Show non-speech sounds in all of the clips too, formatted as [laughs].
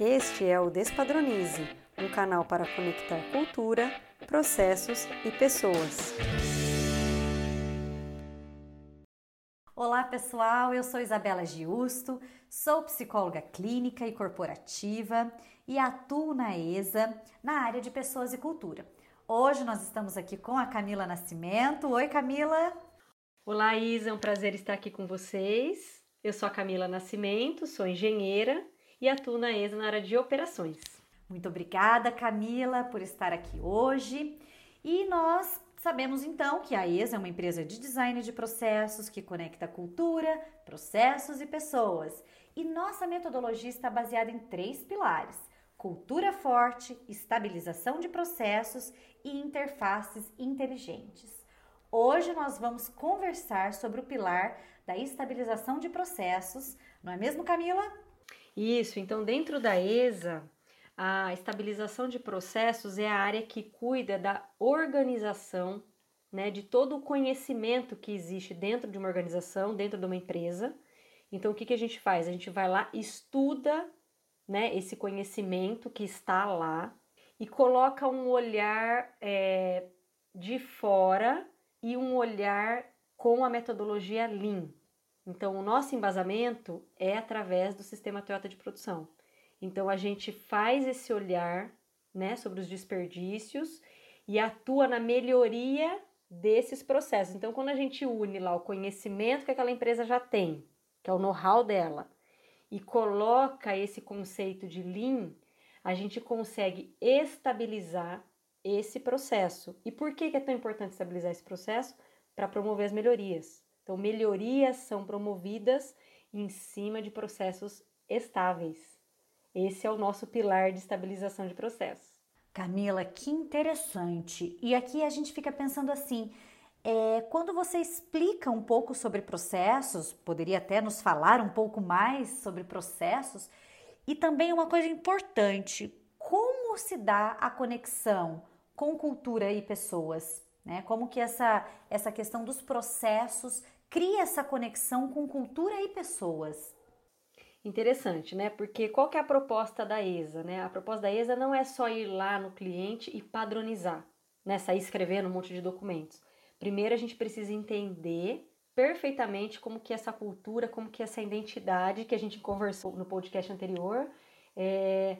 Este é o Despadronize, um canal para conectar cultura, processos e pessoas. Olá pessoal, eu sou Isabela Giusto, sou psicóloga clínica e corporativa e atuo na ESA na área de pessoas e cultura. Hoje nós estamos aqui com a Camila Nascimento. Oi Camila! Olá Isa, é um prazer estar aqui com vocês. Eu sou a Camila Nascimento, sou engenheira e atuo na ESA na área de operações. Muito obrigada, Camila, por estar aqui hoje. E nós sabemos então que a ESA é uma empresa de design de processos que conecta cultura, processos e pessoas. E nossa metodologia está baseada em três pilares: cultura forte, estabilização de processos e interfaces inteligentes. Hoje nós vamos conversar sobre o pilar da estabilização de processos, não é mesmo, Camila? Isso, então dentro da ESA, a estabilização de processos é a área que cuida da organização, né, de todo o conhecimento que existe dentro de uma organização, dentro de uma empresa. Então, o que, que a gente faz? A gente vai lá, estuda né, esse conhecimento que está lá e coloca um olhar é, de fora e um olhar com a metodologia Lean. Então, o nosso embasamento é através do sistema Toyota de produção. Então, a gente faz esse olhar né, sobre os desperdícios e atua na melhoria desses processos. Então, quando a gente une lá o conhecimento que aquela empresa já tem, que é o know-how dela, e coloca esse conceito de Lean, a gente consegue estabilizar esse processo. E por que é tão importante estabilizar esse processo? Para promover as melhorias. Então, melhorias são promovidas em cima de processos estáveis. Esse é o nosso pilar de estabilização de processos. Camila, que interessante. E aqui a gente fica pensando assim: é, quando você explica um pouco sobre processos, poderia até nos falar um pouco mais sobre processos, e também uma coisa importante: como se dá a conexão com cultura e pessoas? Né? Como que essa, essa questão dos processos cria essa conexão com cultura e pessoas. Interessante, né? Porque qual que é a proposta da ESA, né? A proposta da ESA não é só ir lá no cliente e padronizar, né? Sair escrevendo um monte de documentos. Primeiro a gente precisa entender perfeitamente como que essa cultura, como que essa identidade que a gente conversou no podcast anterior, é,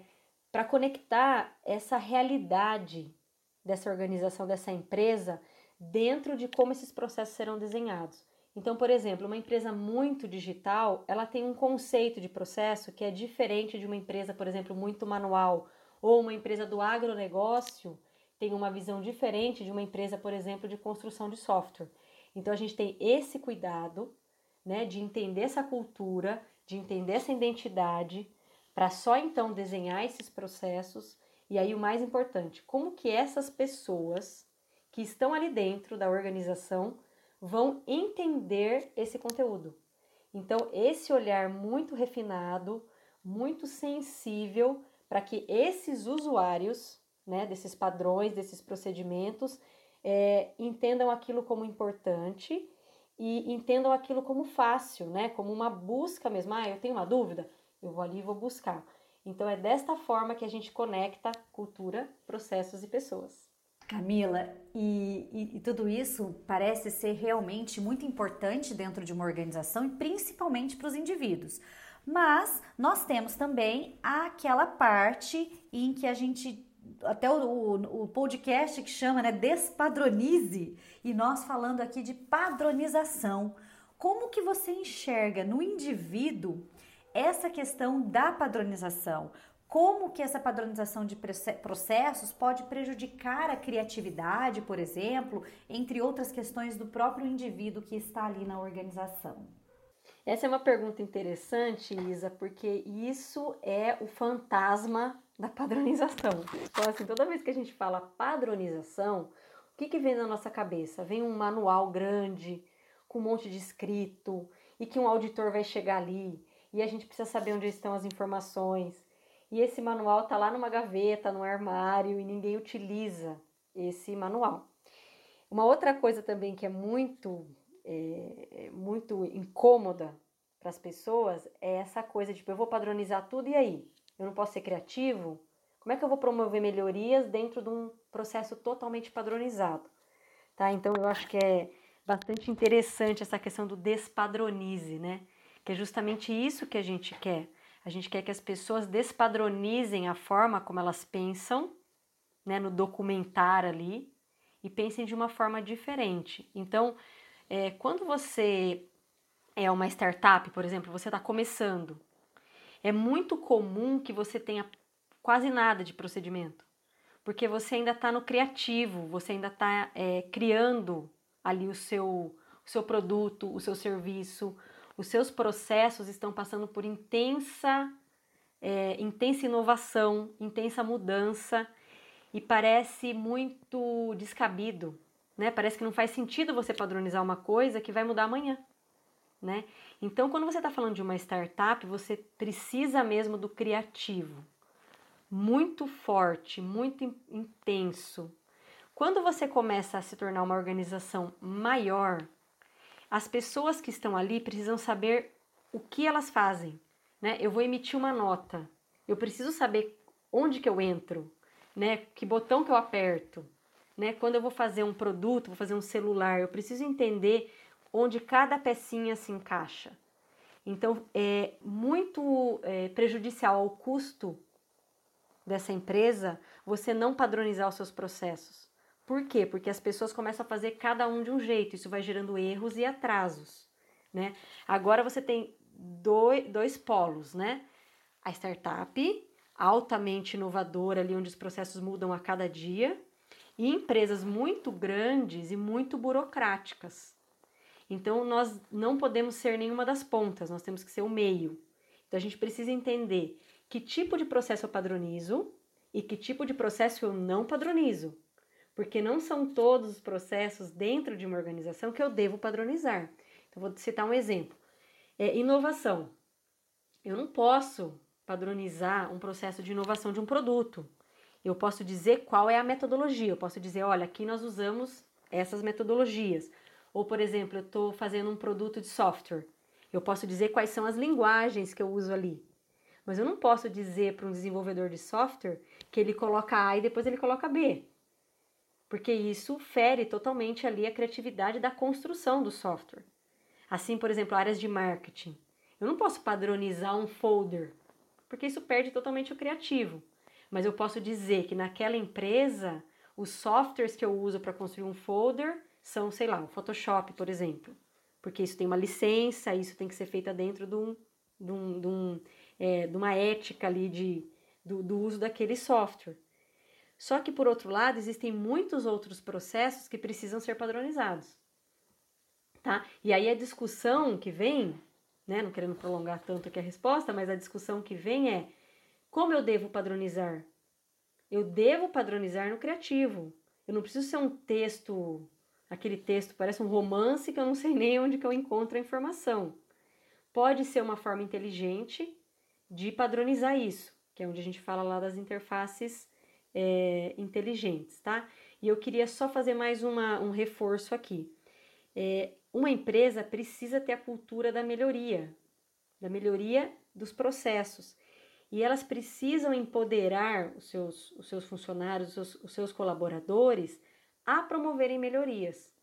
para conectar essa realidade dessa organização, dessa empresa, dentro de como esses processos serão desenhados. Então, por exemplo, uma empresa muito digital, ela tem um conceito de processo que é diferente de uma empresa, por exemplo, muito manual, ou uma empresa do agronegócio tem uma visão diferente de uma empresa, por exemplo, de construção de software. Então, a gente tem esse cuidado, né, de entender essa cultura, de entender essa identidade, para só então desenhar esses processos. E aí, o mais importante, como que essas pessoas que estão ali dentro da organização vão entender esse conteúdo. Então, esse olhar muito refinado, muito sensível para que esses usuários, né, desses padrões, desses procedimentos, é, entendam aquilo como importante e entendam aquilo como fácil, né, como uma busca mesmo. Ah, eu tenho uma dúvida, eu vou ali e vou buscar. Então, é desta forma que a gente conecta cultura, processos e pessoas. Camila, e, e, e, tudo isso parece ser realmente muito importante dentro de uma organização e principalmente para os indivíduos. Mas nós temos também aquela parte em que a gente até o, o, o, podcast que chama né, Despadronize, e nós falando aqui de padronização. Como que você enxerga no indivíduo essa questão da padronização? Como que essa padronização de processos pode prejudicar a criatividade, por exemplo, entre outras questões do próprio indivíduo que está ali na organização? Essa é uma pergunta interessante, Isa, porque isso é o fantasma da padronização. Então, assim, toda vez que a gente fala padronização, o que, que vem na nossa cabeça? Vem um manual grande, com um monte de escrito, e que um auditor vai chegar ali, e a gente precisa saber onde estão as informações e esse manual está lá numa gaveta, no armário e ninguém utiliza esse manual. Uma outra coisa também que é muito, é, é muito incômoda para as pessoas é essa coisa de tipo, eu vou padronizar tudo e aí? eu não posso ser criativo, como é que eu vou promover melhorias dentro de um processo totalmente padronizado? Tá? Então eu acho que é bastante interessante essa questão do despadronize, né? Que é justamente isso que a gente quer. A gente quer que as pessoas despadronizem a forma como elas pensam, né, no documentar ali, e pensem de uma forma diferente. Então, é, quando você é uma startup, por exemplo, você está começando, é muito comum que você tenha quase nada de procedimento, porque você ainda está no criativo, você ainda está é, criando ali o seu, o seu produto, o seu serviço, os seus processos estão passando por intensa, é, intensa inovação, intensa mudança e parece muito descabido, né? Parece que não faz sentido você padronizar uma coisa que vai mudar amanhã, né? Então, quando você está falando de uma startup, você precisa mesmo do criativo, muito forte, muito intenso. Quando você começa a se tornar uma organização maior, as pessoas que estão ali precisam saber o que elas fazem, né? Eu vou emitir uma nota, eu preciso saber onde que eu entro, né? Que botão que eu aperto, né? Quando eu vou fazer um produto, vou fazer um celular, eu preciso entender onde cada pecinha se encaixa. Então, é muito é, prejudicial ao custo dessa empresa você não padronizar os seus processos. Por quê? Porque as pessoas começam a fazer cada um de um jeito, isso vai gerando erros e atrasos, né? Agora você tem dois, dois polos, né? A startup, altamente inovadora, ali onde os processos mudam a cada dia, e empresas muito grandes e muito burocráticas. Então, nós não podemos ser nenhuma das pontas, nós temos que ser o meio. Então, a gente precisa entender que tipo de processo eu padronizo e que tipo de processo eu não padronizo porque não são todos os processos dentro de uma organização que eu devo padronizar. Então, vou citar um exemplo: é, inovação. Eu não posso padronizar um processo de inovação de um produto. Eu posso dizer qual é a metodologia. Eu posso dizer, olha, aqui nós usamos essas metodologias. Ou, por exemplo, eu estou fazendo um produto de software. Eu posso dizer quais são as linguagens que eu uso ali. Mas eu não posso dizer para um desenvolvedor de software que ele coloca A e depois ele coloca B porque isso fere totalmente ali a criatividade da construção do software. Assim, por exemplo, áreas de marketing. Eu não posso padronizar um folder, porque isso perde totalmente o criativo. Mas eu posso dizer que naquela empresa, os softwares que eu uso para construir um folder são, sei lá, o Photoshop, por exemplo. Porque isso tem uma licença, isso tem que ser feito dentro de, um, de, um, de, um, é, de uma ética ali de, do, do uso daquele software. Só que, por outro lado, existem muitos outros processos que precisam ser padronizados. Tá? E aí a discussão que vem, né, não querendo prolongar tanto aqui a resposta, mas a discussão que vem é como eu devo padronizar? Eu devo padronizar no criativo. Eu não preciso ser um texto, aquele texto parece um romance que eu não sei nem onde que eu encontro a informação. Pode ser uma forma inteligente de padronizar isso, que é onde a gente fala lá das interfaces é, inteligentes, tá? E eu queria só fazer mais uma, um reforço aqui. É, uma empresa precisa ter a cultura da melhoria, da melhoria dos processos. E elas precisam empoderar os seus, os seus funcionários, os seus, os seus colaboradores a promoverem melhorias.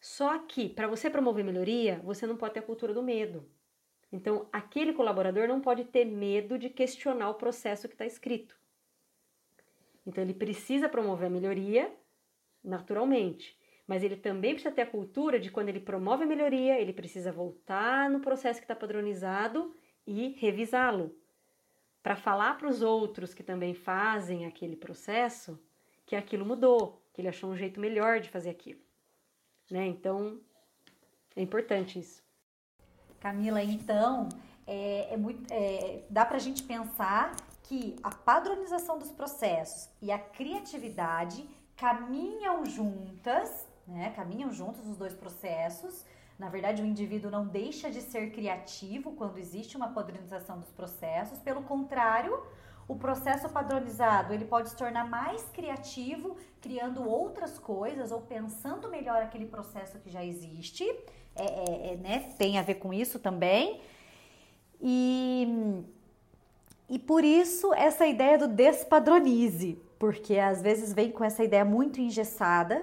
Só que, para você promover melhoria, você não pode ter a cultura do medo. Então, aquele colaborador não pode ter medo de questionar o processo que está escrito. Então ele precisa promover a melhoria naturalmente, mas ele também precisa ter a cultura de quando ele promove a melhoria, ele precisa voltar no processo que está padronizado e revisá-lo para falar para os outros que também fazem aquele processo que aquilo mudou, que ele achou um jeito melhor de fazer aquilo. Né? Então, é importante isso. Camila, então, é, é muito, é, dá para a gente pensar que a padronização dos processos e a criatividade caminham juntas, né? Caminham juntos os dois processos. Na verdade, o indivíduo não deixa de ser criativo quando existe uma padronização dos processos. Pelo contrário, o processo padronizado ele pode se tornar mais criativo, criando outras coisas ou pensando melhor aquele processo que já existe. É, é, é né? Tem a ver com isso também. E E por isso essa ideia do despadronize, porque às vezes vem com essa ideia muito engessada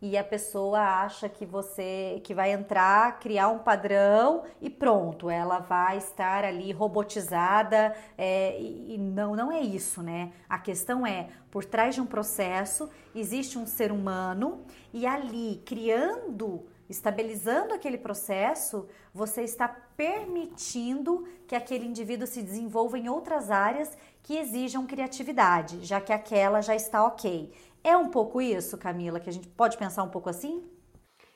e a pessoa acha que você que vai entrar, criar um padrão e pronto, ela vai estar ali robotizada é, e não não é isso, né? A questão é por trás de um processo existe um ser humano e ali criando estabilizando aquele processo, você está permitindo que aquele indivíduo se desenvolva em outras áreas que exijam criatividade, já que aquela já está ok. É um pouco isso, Camila, que a gente pode pensar um pouco assim?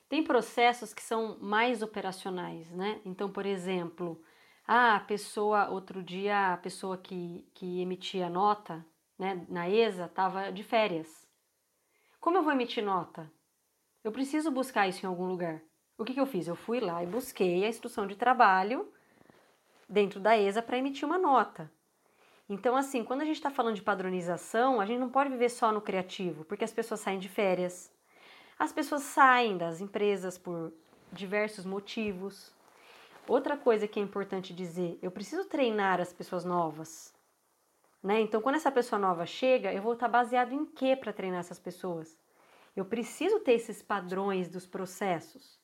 Tem processos que são mais operacionais, né? Então, por exemplo, a pessoa, outro dia, a pessoa que, que emitia nota né, na ESA estava de férias. Como eu vou emitir nota? Eu preciso buscar isso em algum lugar. O que, que eu fiz? Eu fui lá e busquei a instrução de trabalho dentro da ESA para emitir uma nota. Então, assim, quando a gente está falando de padronização, a gente não pode viver só no criativo, porque as pessoas saem de férias, as pessoas saem das empresas por diversos motivos. Outra coisa que é importante dizer, eu preciso treinar as pessoas novas. Né? Então, quando essa pessoa nova chega, eu vou estar baseado em quê para treinar essas pessoas? Eu preciso ter esses padrões dos processos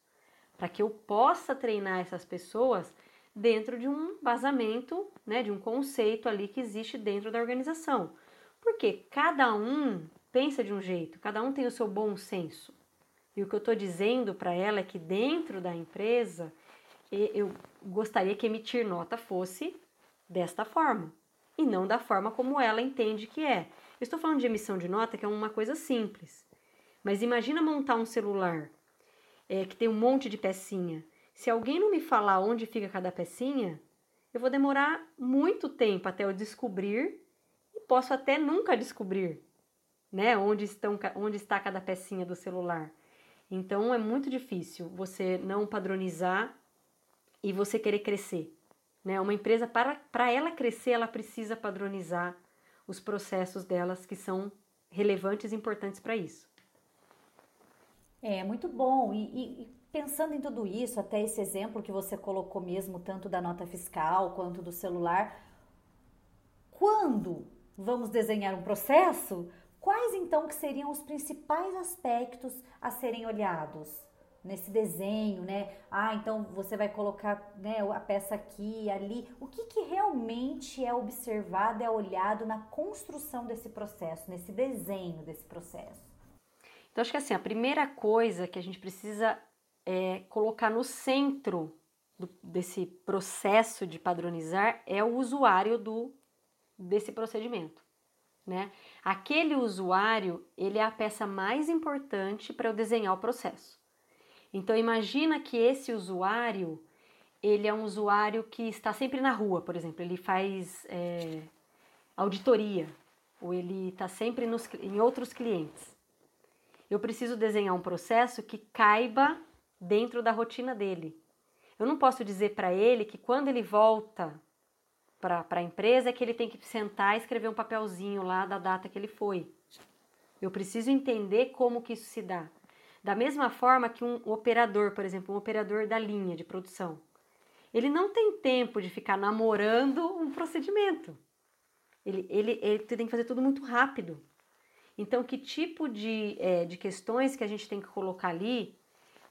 para que eu possa treinar essas pessoas dentro de um vazamento, né, de um conceito ali que existe dentro da organização. Porque cada um pensa de um jeito, cada um tem o seu bom senso. E o que eu estou dizendo para ela é que dentro da empresa eu gostaria que emitir nota fosse desta forma e não da forma como ela entende que é. Eu estou falando de emissão de nota, que é uma coisa simples. Mas imagina montar um celular é, que tem um monte de pecinha. Se alguém não me falar onde fica cada pecinha, eu vou demorar muito tempo até eu descobrir e posso até nunca descobrir, né, onde estão onde está cada pecinha do celular. Então é muito difícil você não padronizar e você querer crescer, né? Uma empresa para para ela crescer, ela precisa padronizar os processos delas que são relevantes e importantes para isso. É muito bom. E, e, pensando em tudo isso, até esse exemplo que você colocou mesmo, tanto da nota fiscal quanto do celular, quando vamos desenhar um processo, quais então que seriam os principais aspectos a serem olhados? nesse desenho, né? Ah, então você vai colocar né, a peça aqui, ali. O que, que realmente é observado, é olhado na construção desse processo, nesse desenho desse processo? Então, acho que assim, a primeira coisa que a gente precisa é colocar no centro do, desse processo de padronizar é o usuário do, desse procedimento. Né? Aquele usuário, ele é a peça mais importante para eu desenhar o processo. Então imagina que esse usuário, ele é um usuário que está sempre na rua, por exemplo, ele faz é, auditoria, ou ele está sempre nos, em outros clientes eu preciso desenhar um processo que caiba dentro da rotina dele. Eu não posso dizer para ele que quando ele volta para a empresa é que ele tem que sentar e escrever um papelzinho lá da data que ele foi. Eu preciso entender como que isso se dá. Da mesma forma que um operador, por exemplo, um operador da linha de produção, ele não tem tempo de ficar namorando um procedimento. Ele, ele, ele tem que fazer tudo muito rápido. Então, que tipo de, é, de questões que a gente tem que colocar ali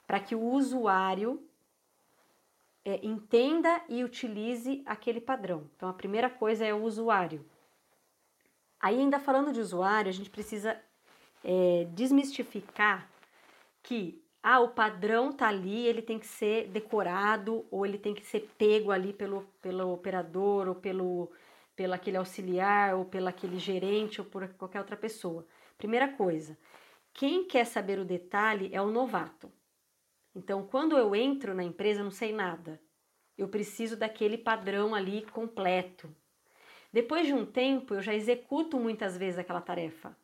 para que o usuário é, entenda e utilize aquele padrão? Então, a primeira coisa é o usuário. Aí, ainda falando de usuário, a gente precisa é, desmistificar que ah, o padrão tá ali, ele tem que ser decorado ou ele tem que ser pego ali pelo, pelo operador ou pelo, pelo aquele auxiliar ou pelo aquele gerente ou por qualquer outra pessoa. Primeira coisa, quem quer saber o detalhe é o novato. Então, quando eu entro na empresa, eu não sei nada. Eu preciso daquele padrão ali completo. Depois de um tempo, eu já executo muitas vezes aquela tarefa.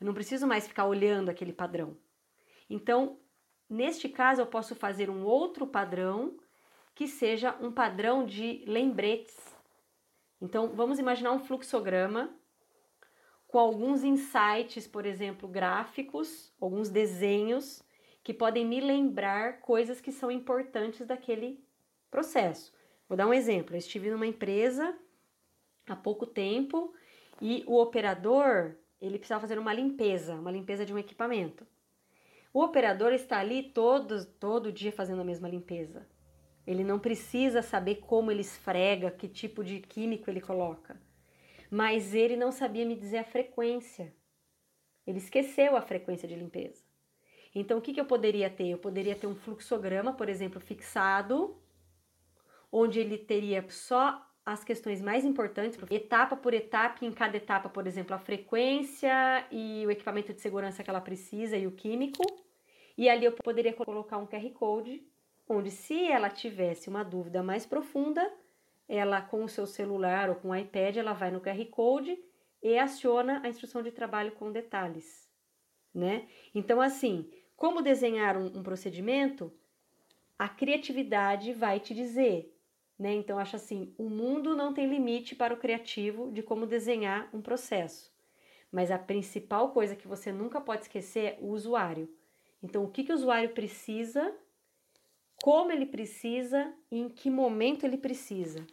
Eu não preciso mais ficar olhando aquele padrão. Então, neste caso, eu posso fazer um outro padrão que seja um padrão de lembretes. Então, vamos imaginar um fluxograma com alguns insights, por exemplo, gráficos, alguns desenhos que podem me lembrar coisas que são importantes daquele processo. Vou dar um exemplo. Eu estive numa empresa há pouco tempo e o operador ele precisava fazer uma limpeza, uma limpeza de um equipamento. O operador está ali todo, todo dia fazendo a mesma limpeza. Ele não precisa saber como ele esfrega, que tipo de químico ele coloca. Mas ele não sabia me dizer a frequência. Ele esqueceu a frequência de limpeza. Então, o que, que eu poderia ter? Eu poderia ter um fluxograma, por exemplo, fixado, onde ele teria só as questões mais importantes, etapa por etapa, em cada etapa, por exemplo, a frequência e o equipamento de segurança que ela precisa e o químico. E ali eu poderia colocar um QR Code, onde se ela tivesse uma dúvida mais profunda, ela com o seu celular ou com o iPad, ela vai no QR Code e aciona a instrução de trabalho com detalhes, né? Então, assim, como desenhar um, um procedimento, a criatividade vai te dizer, né? Então, acho assim, o mundo não tem limite para o criativo de como desenhar um processo. Mas a principal coisa que você nunca pode esquecer é o usuário. Então, o que, que o usuário precisa, como ele precisa e em que momento ele precisa.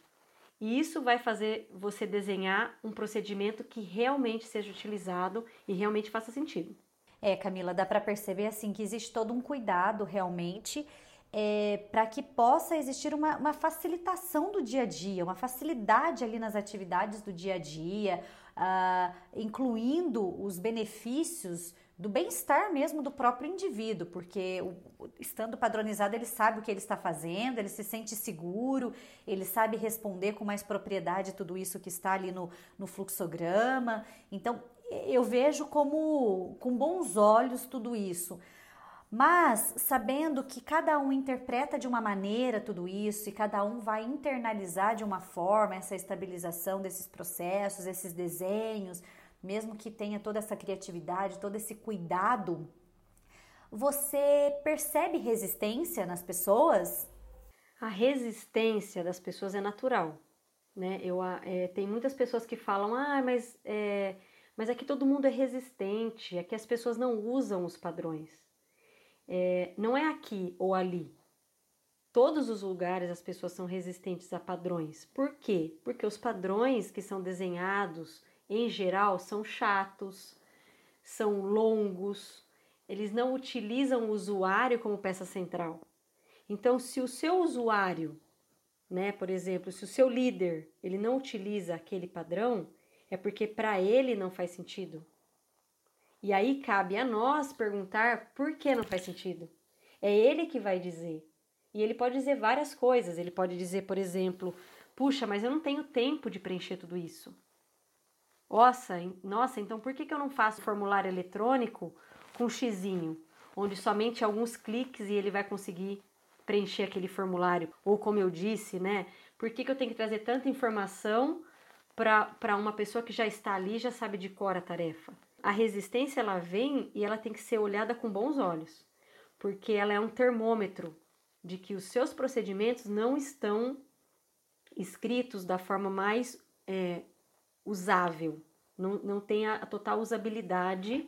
E isso vai fazer você desenhar um procedimento que realmente seja utilizado e realmente faça sentido. É, Camila, dá para perceber assim que existe todo um cuidado realmente é, para que possa existir uma, uma, facilitação do dia a dia, uma facilidade ali nas atividades do dia a dia, uh, incluindo os benefícios do bem-estar mesmo do próprio indivíduo, porque o, estando padronizado ele sabe o que ele está fazendo, ele se sente seguro, ele sabe responder com mais propriedade tudo isso que está ali no, no fluxograma. Então eu vejo como com bons olhos tudo isso. Mas sabendo que cada um interpreta de uma maneira tudo isso e cada um vai internalizar de uma forma essa estabilização desses processos, esses desenhos, mesmo que tenha toda essa criatividade, todo esse cuidado, você percebe resistência nas pessoas? A resistência das pessoas é natural, né? Eu, é, tem muitas pessoas que falam, ah, mas, é, mas aqui todo mundo é resistente, aqui as pessoas não usam os padrões. É, não é aqui ou ali. Todos os lugares as pessoas são resistentes a padrões. Por quê? Porque os padrões que são desenhados em geral, são chatos, são longos, eles não utilizam o usuário como peça central. Então, se o seu usuário, né, por exemplo, se o seu líder, ele não utiliza aquele padrão, é porque para ele não faz sentido. E aí cabe a nós perguntar por que não faz sentido. É ele que vai dizer. E ele pode dizer várias coisas. Ele pode dizer, por exemplo, puxa, mas eu não tenho tempo de preencher tudo isso. Nossa, nossa, então por que, que eu não faço formulário eletrônico com xizinho, onde somente alguns cliques e ele vai conseguir preencher aquele formulário? Ou como eu disse, né? Por que, que eu tenho que trazer tanta informação para uma pessoa que já está ali já sabe de cor a tarefa? A resistência ela vem e ela tem que ser olhada com bons olhos, porque ela é um termômetro de que os seus procedimentos não estão escritos da forma mais é, usável, não, não tem a, total usabilidade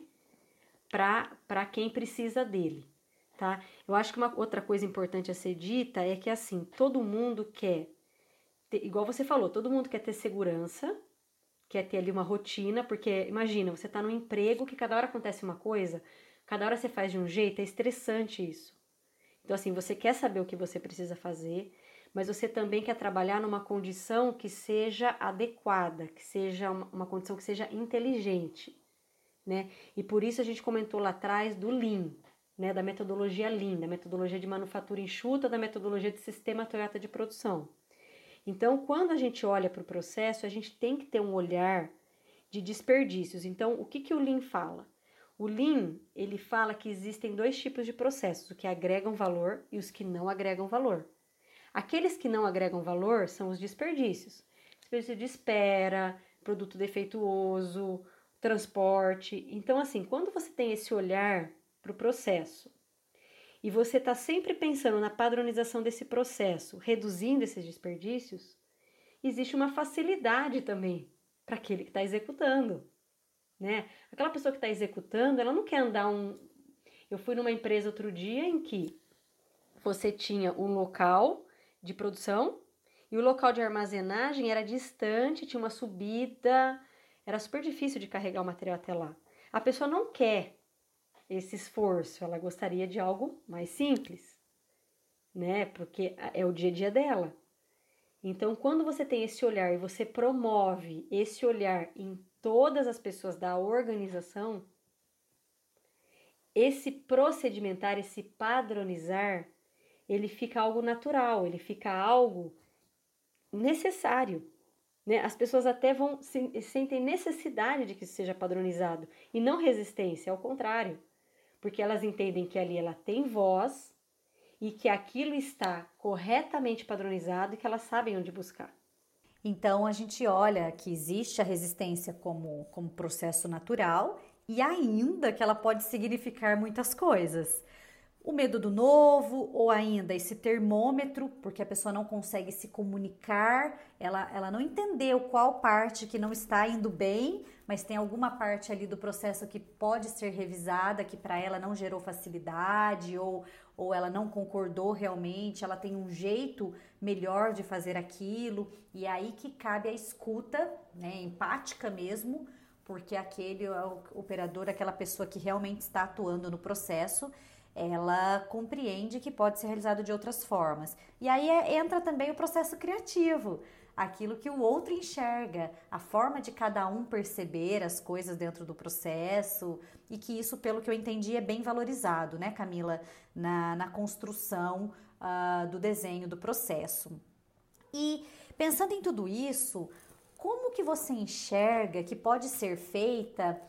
para quem precisa dele, tá? Eu acho que uma outra coisa importante a ser dita é que assim, todo mundo quer, ter, igual você falou, todo mundo quer ter segurança, quer ter ali uma rotina, porque imagina, você está num emprego que cada hora acontece uma coisa, cada hora você faz de um jeito, é estressante isso. Então assim, você quer saber o que você precisa fazer, mas você também quer trabalhar numa condição que seja adequada, que seja uma, condição que seja inteligente, né? E por isso a gente comentou lá atrás do Lean, né, da metodologia Lean, da metodologia de manufatura enxuta, da metodologia de sistema Toyota de produção. Então, quando a gente olha para o processo, a gente tem que ter um olhar de desperdícios. Então, o que, que o Lean fala? O Lean, ele fala que existem dois tipos de processos, os que agregam valor e os que não agregam valor. Aqueles que não agregam valor são os desperdícios. Desperdício de espera, produto defeituoso, transporte. Então, assim, quando você tem esse olhar para o processo e você está sempre pensando na padronização desse processo, reduzindo esses desperdícios, existe uma facilidade também para aquele que está executando. Né? Aquela pessoa que está executando, ela não quer andar um. Eu fui numa empresa outro dia em que você tinha um local de produção E o local de armazenagem era distante, tinha uma subida, era super difícil de carregar o material até lá. A pessoa não quer esse esforço, ela gostaria de algo mais simples, né? Porque é o dia a dia dela. Então, quando você tem esse olhar e você promove esse olhar em todas as pessoas da organização, esse procedimentar, esse padronizar, ele fica algo natural, ele fica algo necessário. Né? As pessoas até vão se, sentem necessidade de que isso seja padronizado e não resistência, ao contrário, porque elas entendem que ali ela tem voz e que aquilo está corretamente padronizado e que elas sabem onde buscar. Então a gente olha que existe a resistência como, como processo natural e ainda que ela pode significar muitas coisas o medo do novo, ou ainda esse termômetro, porque a pessoa não consegue se comunicar, ela, ela não entendeu qual parte que não está indo bem, mas tem alguma parte ali do processo que pode ser revisada, que para ela não gerou facilidade, ou, ou ela não concordou realmente, ela tem um jeito melhor de fazer aquilo, e é aí que cabe a escuta, né, empática mesmo, porque aquele é o operador, aquela pessoa que realmente está atuando no processo, ela compreende que pode ser realizado de outras formas. E aí é, entra também o processo criativo, aquilo que o outro enxerga, a forma de cada um perceber as coisas dentro do processo, e que isso, pelo que eu entendi, é bem valorizado, né, Camila, na, na construção uh, do desenho do processo. E pensando em tudo isso, como que você enxerga que pode ser feita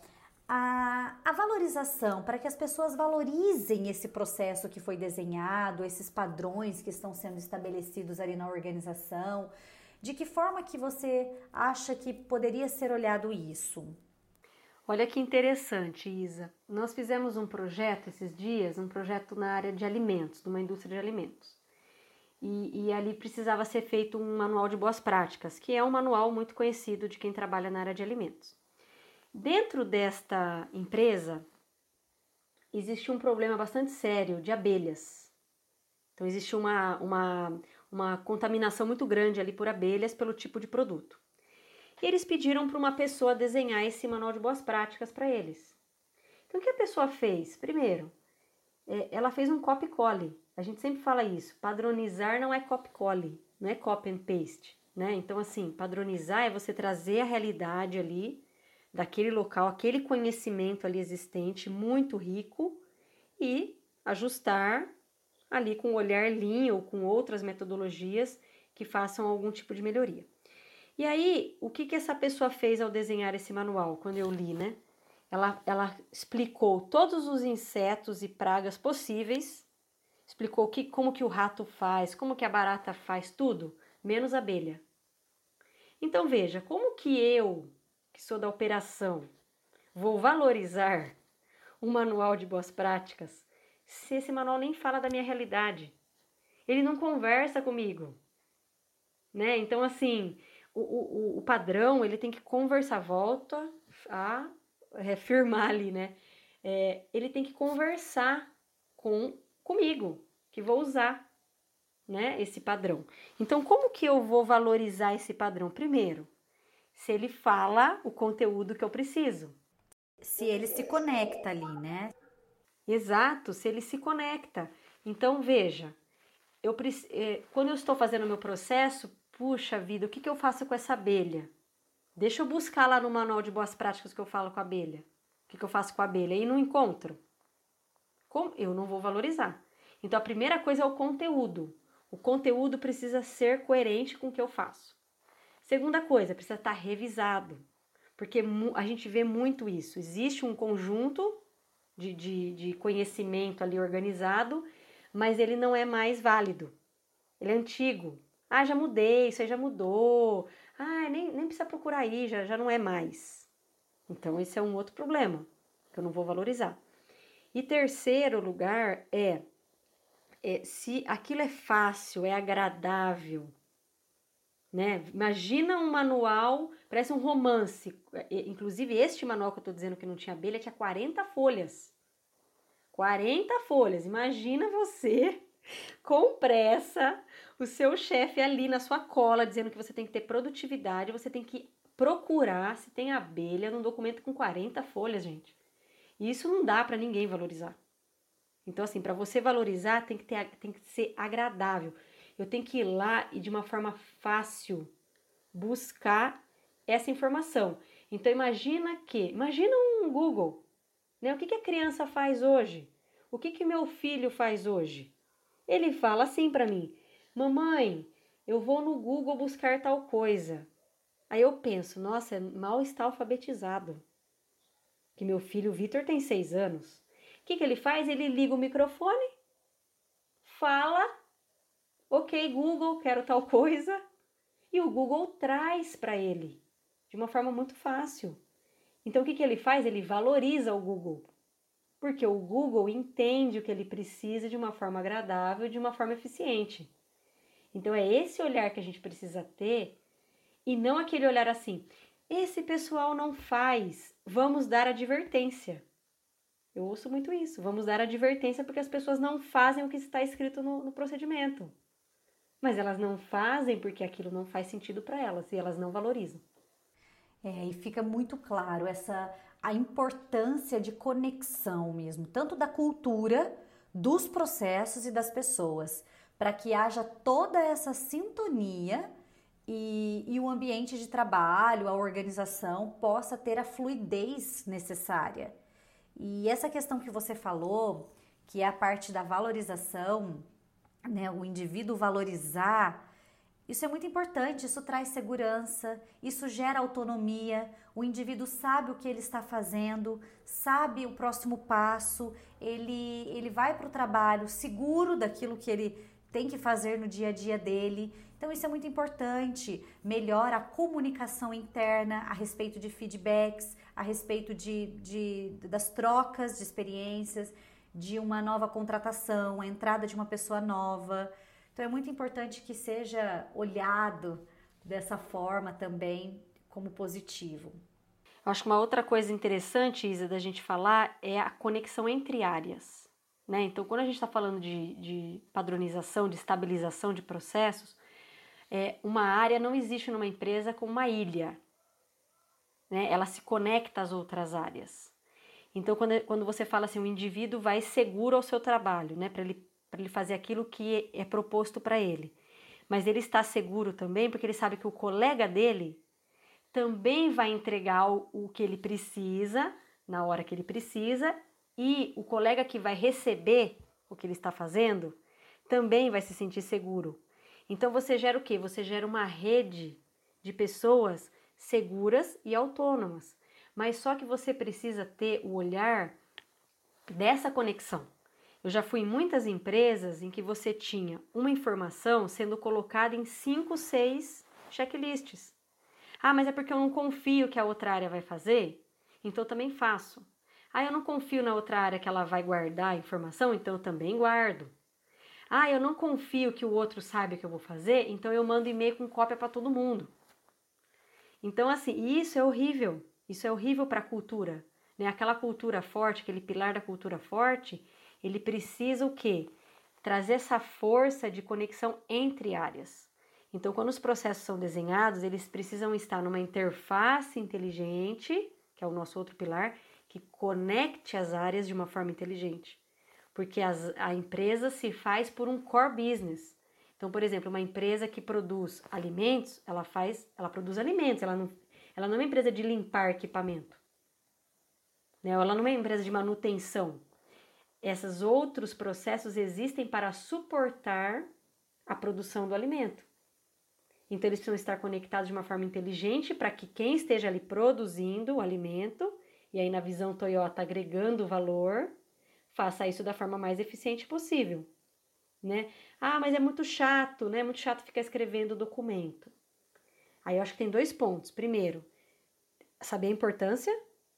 a, a valorização, para que as pessoas valorizem esse processo que foi desenhado, esses padrões que estão sendo estabelecidos ali na organização. De que forma que você acha que poderia ser olhado isso? Olha que interessante, Isa. Nós fizemos um projeto esses dias, um projeto na área de alimentos, numa indústria de alimentos. E, e, ali precisava ser feito um manual de boas práticas, que é um manual muito conhecido de quem trabalha na área de alimentos. Dentro desta empresa, existe um problema bastante sério de abelhas. Então, existe uma, uma, uma contaminação muito grande ali por abelhas pelo tipo de produto. E eles pediram para uma pessoa desenhar esse manual de boas práticas para eles. Então, o que a pessoa fez? Primeiro, é, ela fez um copy-cole. A gente sempre fala isso. Padronizar não é copy-cole, não é copy and paste. Né? Então, assim, padronizar é você trazer a realidade ali daquele local, aquele conhecimento ali existente, muito rico, e ajustar ali com o olhar Lean ou com outras metodologias que façam algum tipo de melhoria. E aí, o que, que essa pessoa fez ao desenhar esse manual, quando eu li, né? Ela, ela explicou todos os insetos e pragas possíveis, explicou que, como que o rato faz, como que a barata faz, tudo, menos a abelha. Então veja, como que eu, que sou da operação, vou valorizar um manual de boas práticas se esse manual nem fala da minha realidade? Ele não conversa comigo, né? Então, assim, o, o, o padrão ele tem que conversar, volta a reafirmar ali, né? É, ele tem que conversar com comigo, que vou usar, né? Esse padrão. Então, como que eu vou valorizar esse padrão? Primeiro, se ele fala o conteúdo que eu preciso. Se ele se conecta ali, né? Exato, se ele se conecta. Então, veja, eu, eh, quando eu estou fazendo o meu processo, puxa vida, o que, que eu faço com essa abelha? Deixa eu buscar lá no manual de boas práticas que eu falo com a abelha. O que, que eu faço com a abelha? E não encontro. Como? Eu não vou valorizar. Então, a primeira coisa é o conteúdo. O conteúdo precisa ser coerente com o que eu faço. Segunda coisa, precisa estar revisado, porque a gente vê muito isso. Existe um conjunto de, de, de conhecimento ali organizado, mas ele não é mais válido. Ele é antigo. Ah, já mudei, isso aí já mudou. Ah, nem, nem precisa procurar aí, já, já não é mais. Então, esse é um outro problema que eu não vou valorizar. E terceiro lugar é, é se aquilo é fácil, é agradável, né? Imagina um manual, parece um romance. Inclusive, este manual que eu estou dizendo que não tinha abelha tinha 40 folhas. 40 folhas. Imagina você [laughs] com pressa, o seu chefe ali na sua cola dizendo que você tem que ter produtividade, você tem que procurar se tem abelha num documento com 40 folhas, gente. Isso não dá para ninguém valorizar. Então, assim, para você valorizar, tem que, ter, tem que ser agradável. Eu tenho que ir lá e de uma forma fácil buscar essa informação. Então, imagina que, imagina um Google, né? O que, que a criança faz hoje? O que, que meu filho faz hoje? Ele fala assim para mim: Mamãe, eu vou no Google buscar tal coisa. Aí eu penso: Nossa, mal está alfabetizado. Que meu filho Vitor tem seis anos. O que, que ele faz? Ele liga o microfone, fala, ok, Google, quero tal coisa, e o Google traz para ele de uma forma muito fácil. Então o que, que ele faz? Ele valoriza o Google porque o Google entende o que ele precisa de uma forma agradável, de uma forma eficiente. Então é esse olhar que a gente precisa ter e não aquele olhar assim: esse pessoal não faz, vamos dar advertência. Eu ouço muito isso, vamos dar advertência porque as pessoas não fazem o que está escrito no, no procedimento. Mas elas não fazem porque aquilo não faz sentido para elas e elas não valorizam. É, e fica muito claro essa a importância de conexão mesmo, tanto da cultura, dos processos e das pessoas, para que haja toda essa sintonia e, e o ambiente de trabalho, a organização possa ter a fluidez necessária. E essa questão que você falou, que é a parte da valorização, né, o indivíduo valorizar isso é muito importante, isso traz segurança, isso gera autonomia, o indivíduo sabe o que ele está fazendo, sabe o próximo passo, ele, ele vai para o trabalho seguro daquilo que ele tem que fazer no dia a dia dele. Então, isso é muito importante. Melhora a comunicação interna a respeito de feedbacks, a respeito de, de, das trocas de experiências, de uma nova contratação, a entrada de uma pessoa nova. Então é muito importante que seja olhado dessa forma também como positivo. Eu acho que uma outra coisa interessante, Isa, da gente falar é a conexão entre áreas. Né? Então, quando a gente está falando de, de, padronização, de estabilização de processos, é, uma área não existe numa empresa como uma ilha. Né? Ela se conecta às outras áreas. Então, quando, quando você fala assim, o indivíduo vai seguro ao seu trabalho, né? para ele ele fazer aquilo que é proposto para ele. Mas ele está seguro também porque ele sabe que o colega dele também vai entregar o, o que ele precisa na hora que ele precisa e o colega que vai receber o que ele está fazendo também vai se sentir seguro. Então você gera o que? Você gera uma rede de pessoas seguras e autônomas. Mas só que você precisa ter o olhar dessa conexão. Eu já fui em muitas empresas em que você tinha uma informação sendo colocada em cinco, seis checklists. Ah, mas é porque eu não confio que a outra área vai fazer? Então também faço. Ah, eu não confio na outra área que ela vai guardar a informação? Então eu também guardo. Ah, eu não confio que o outro sabe o que eu vou fazer? Então eu mando e-mail com cópia para todo mundo. Então, assim, isso é horrível. Isso é horrível para a cultura. Né? Aquela cultura forte, aquele pilar da cultura forte, ele precisa o quê? Trazer essa força de conexão entre áreas. Então, quando os processos são desenhados, eles precisam estar numa interface inteligente, que é o nosso outro pilar, que conecte as áreas de uma forma inteligente. Porque as, a empresa se faz por um core business. Então, por exemplo, uma empresa que produz alimentos, ela faz, ela produz alimentos, ela não, ela não é uma empresa de limpar equipamento. Né? Ela não é uma empresa de manutenção. Esses outros processos existem para suportar a produção do alimento. Então, eles precisam estar conectados de uma forma inteligente para que quem esteja ali produzindo o alimento, e aí na visão Toyota agregando valor, faça isso da forma mais eficiente possível. Né? Ah, mas é muito chato, né? É muito chato ficar escrevendo documento. Aí eu acho que tem dois pontos. Primeiro, saber a importância,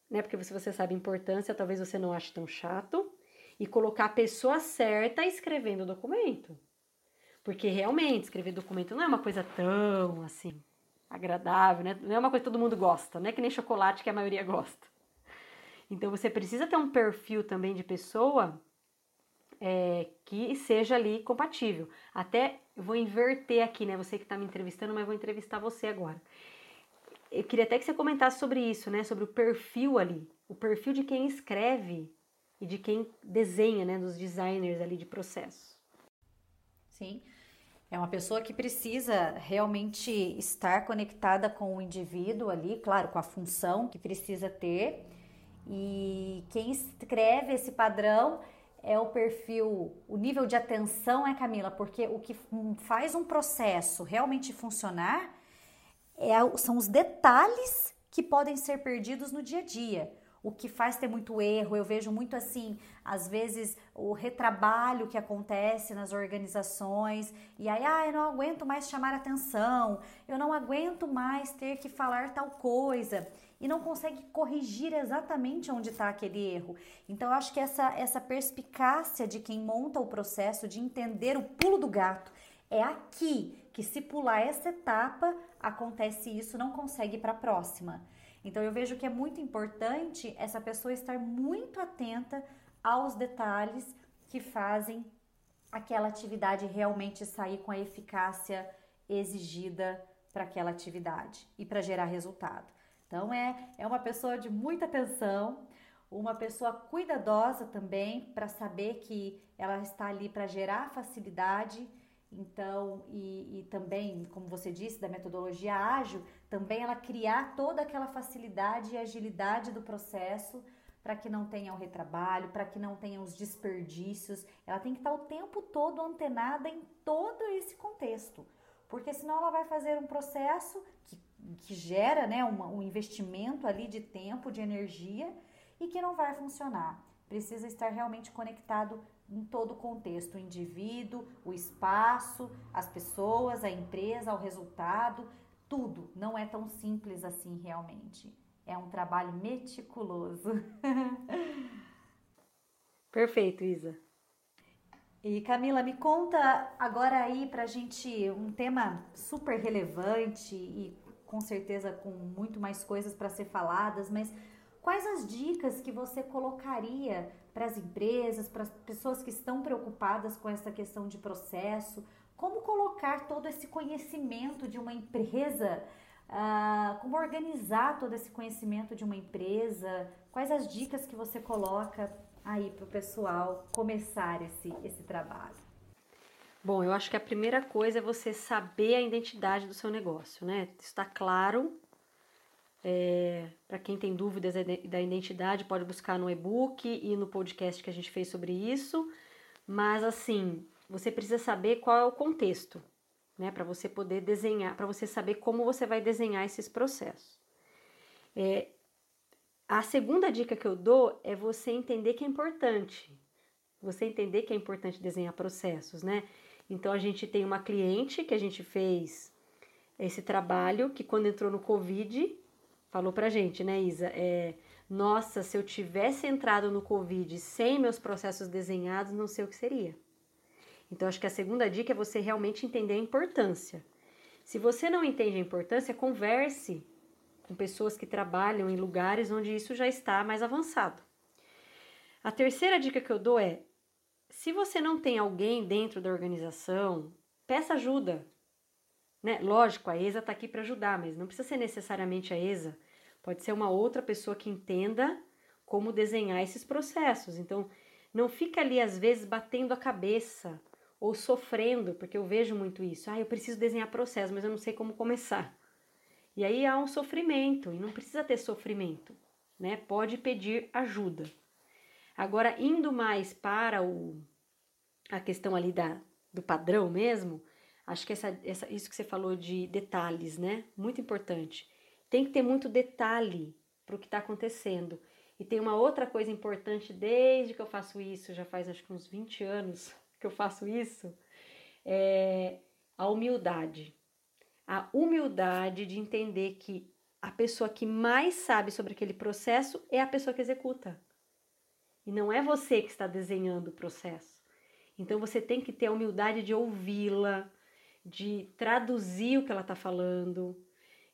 né? Porque se você sabe a importância, talvez você não ache tão chato e colocar a pessoa certa escrevendo o documento. Porque realmente escrever documento não é uma coisa tão assim agradável, né? Não é uma coisa que todo mundo gosta, não é que nem chocolate que a maioria [laughs] gosta. Então você precisa ter um perfil também de pessoa é, que seja ali compatível. Até eu vou inverter aqui, né? Você que está me entrevistando, mas vou entrevistar você agora. Eu queria até que você comentasse sobre isso, né? Sobre o perfil ali, o perfil de quem escreve e de quem desenha, né? Dos designers ali de processo. Sim. É uma pessoa que precisa realmente estar conectada com o indivíduo ali, claro, com a função que precisa ter. E quem escreve esse padrão é o perfil, o nível de atenção é Camila, porque o que faz um processo realmente funcionar é, são os detalhes que podem ser perdidos no dia a dia o que faz ter muito erro. Eu vejo muito assim, às vezes, o retrabalho que acontece nas organizações, e aí, ah, eu não aguento mais chamar atenção, eu não aguento mais ter que falar tal coisa. E não consegue corrigir exatamente onde está aquele erro. Então, eu acho que essa, essa perspicácia de quem monta o processo, de entender o pulo do gato, é aqui que, se pular essa etapa, acontece isso, não consegue ir para a próxima. Então eu vejo que é muito importante essa pessoa estar muito atenta aos detalhes que fazem aquela atividade realmente sair com a eficácia exigida para aquela atividade e para gerar resultado. Então é, é uma pessoa de muita atenção, uma pessoa cuidadosa também para saber que ela está ali para gerar facilidade então, e, e, também, como você disse, da metodologia ágil, também ela criar toda aquela facilidade e agilidade do processo para que não tenha o retrabalho, para que não tenha os desperdícios. Ela tem que estar o tempo todo antenada em todo esse contexto, porque senão ela vai fazer um processo que, que gera né, uma, um investimento ali de tempo, de energia e que não vai funcionar. Precisa estar realmente conectado em todo o contexto, o indivíduo, o espaço, as pessoas, a empresa, o resultado, tudo. Não é tão simples assim realmente. É um trabalho meticuloso. [laughs] Perfeito, Isa. E Camila, me conta agora aí pra gente um tema super relevante e com certeza com muito mais coisas para ser faladas, mas quais as dicas que você colocaria para as empresas, para as pessoas que estão preocupadas com essa questão de processo, como colocar todo esse conhecimento de uma empresa, uh, como organizar todo esse conhecimento de uma empresa, quais as dicas que você coloca aí para o pessoal começar esse, esse trabalho? Bom, eu acho que a primeira coisa é você saber a identidade do seu negócio, né? Está claro é, Para quem tem dúvidas da identidade, pode buscar no e-book e no podcast que a gente fez sobre isso. Mas assim, você precisa saber qual é o contexto, né? Para você poder desenhar, para você saber como você vai desenhar esses processos. É, a segunda dica que eu dou é você entender que é importante. Você entender que é importante desenhar processos, né? Então a gente tem uma cliente que a gente fez esse trabalho que quando entrou no Covid, falou pra gente, né, Isa? É, nossa, se eu tivesse entrado no Covid sem meus processos desenhados, não sei o que seria. Então, acho que a segunda dica é você realmente entender a importância. Se você não entende a importância, converse com pessoas que trabalham em lugares onde isso já está mais avançado. A terceira dica que eu dou é: se você não tem alguém dentro da organização, peça ajuda. Né? Lógico, a ESA está aqui para ajudar, mas não precisa ser necessariamente a ESA. Pode ser uma outra pessoa que entenda como desenhar esses processos. Então, não fica ali às vezes batendo a cabeça ou sofrendo, porque eu vejo muito isso. Ah, eu preciso desenhar processo, mas eu não sei como começar. E aí há um sofrimento, e não precisa ter sofrimento, né? Pode pedir ajuda. Agora, indo mais para o, a questão ali da, do padrão mesmo, Acho que essa, essa, isso que você falou de detalhes, né? Muito importante. Tem que ter muito detalhe para o que está acontecendo. E tem uma outra coisa importante desde que eu faço isso, já faz acho que uns 20 anos que eu faço isso, é a humildade. A humildade de entender que a pessoa que mais sabe sobre aquele processo é a pessoa que executa. E não é você que está desenhando o processo. Então você tem que ter a humildade de ouvi-la, de traduzir o que ela está falando,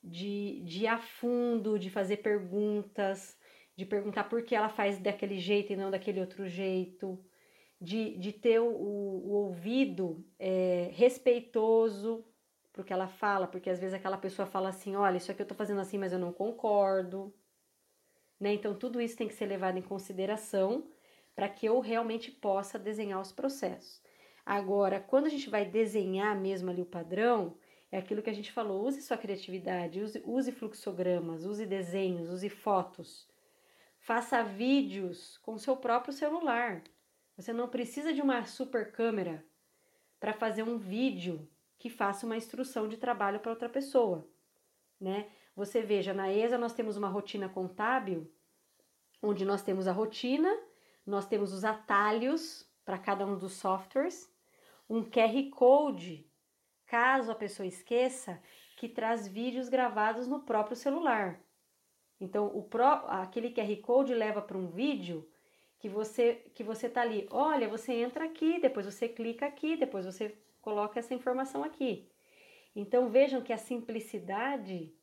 de, de ir a fundo, de fazer perguntas, de perguntar por que ela faz daquele jeito e não daquele outro jeito, de, de ter o, o ouvido é, respeitoso para o que ela fala, porque às vezes aquela pessoa fala assim: olha, isso aqui eu estou fazendo assim, mas eu não concordo. Né? Então, tudo isso tem que ser levado em consideração para que eu realmente possa desenhar os processos. Agora, quando a gente vai desenhar mesmo ali o padrão, é aquilo que a gente falou: use sua criatividade, use, use fluxogramas, use desenhos, use fotos. Faça vídeos com seu próprio celular. Você não precisa de uma super câmera para fazer um vídeo que faça uma instrução de trabalho para outra pessoa, né? Você veja, na ESA nós temos uma rotina contábil, onde nós temos a rotina, nós temos os atalhos para cada um dos softwares, um QR Code, caso a pessoa esqueça, que traz vídeos gravados no próprio celular. Então, o pro, aquele QR Code leva para um vídeo que você que você tá ali. Olha, você entra aqui, depois você clica aqui, depois você coloca essa informação aqui. Então vejam que a simplicidade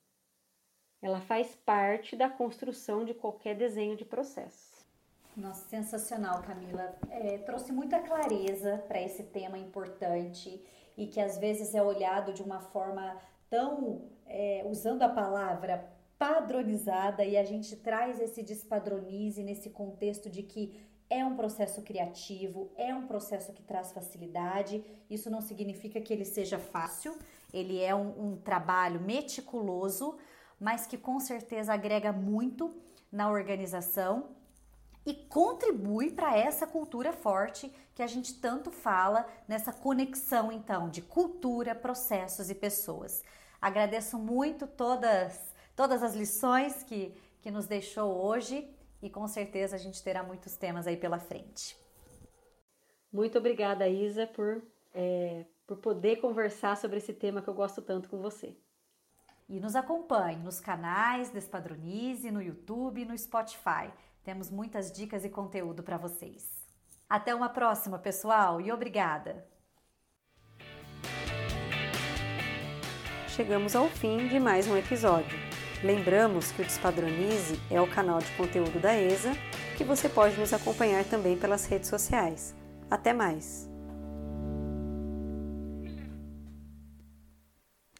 ela faz parte da construção de qualquer desenho de processo. Nossa, sensacional, Camila. É, trouxe muita clareza para esse tema importante e que às vezes é olhado de uma forma tão é, usando a palavra padronizada e a gente traz esse despadronize nesse contexto de que é um processo criativo, é um processo que traz facilidade. Isso não significa que ele seja fácil, ele é um, um trabalho meticuloso, mas que com certeza agrega muito na organização e contribui para essa cultura forte que a gente tanto fala nessa conexão então de cultura, processos e pessoas. Agradeço muito todas todas as lições que que nos deixou hoje e com certeza a gente terá muitos temas aí pela frente. Muito obrigada, Isa, por, é, por poder conversar sobre esse tema que eu gosto tanto com você. E nos acompanhe nos canais Despadronize, no YouTube e no Spotify. Temos muitas dicas e conteúdo para vocês. Até uma próxima, pessoal, e obrigada! Chegamos ao fim de mais um episódio. Lembramos que o Despadronize é o canal de conteúdo da ESA, que você pode nos acompanhar também pelas redes sociais. Até mais!